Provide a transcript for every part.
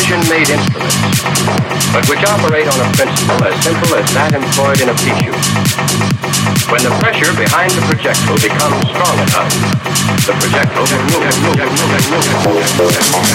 precision-made instruments, but which operate on a principle as simple as that employed in a pea shoot. When the pressure behind the projectile becomes strong enough, the projectile move, move, move, move,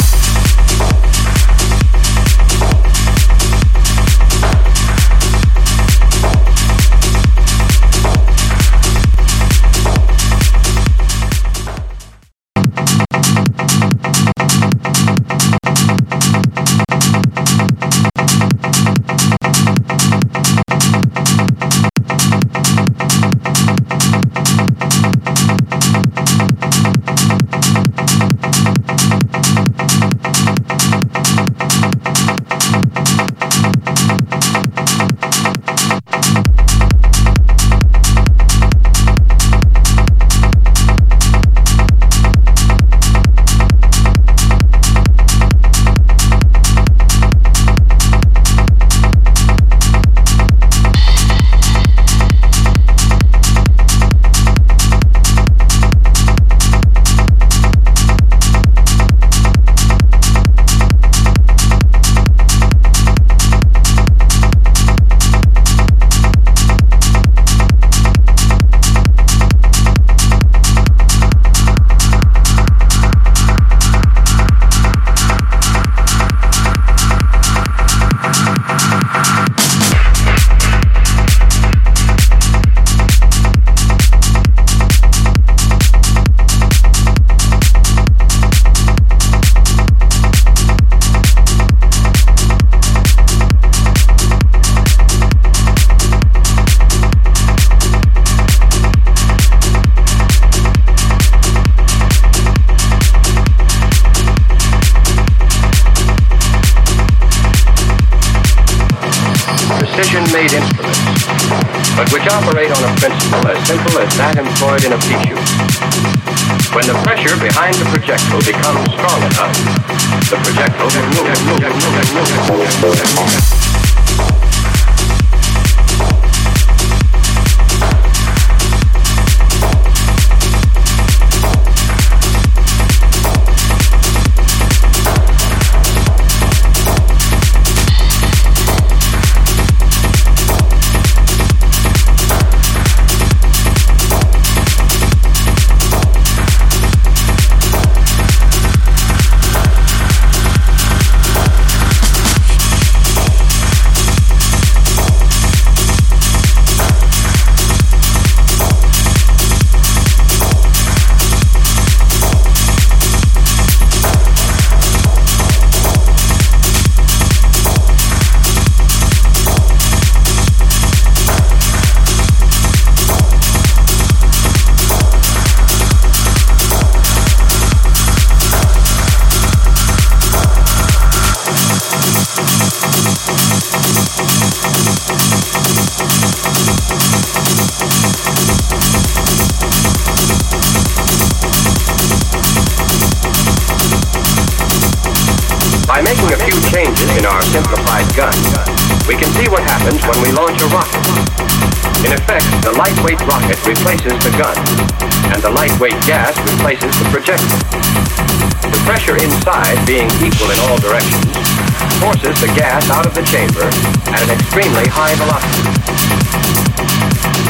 gas out of the chamber at an extremely high velocity.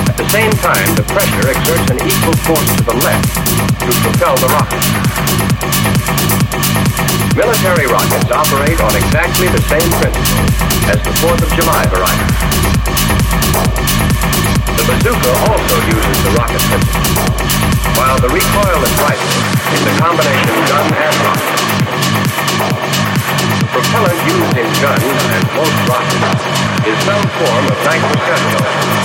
At the same time, the pressure exerts an equal force to the left to propel the rocket. Military rockets operate on exactly the same principle as the 4th of July variety. The bazooka also uses the rocket principle, while the recoil recoilless rifle is a combination gun and rocket. Propellant used in guns and most rockets is some form of nitrocellulose, commonly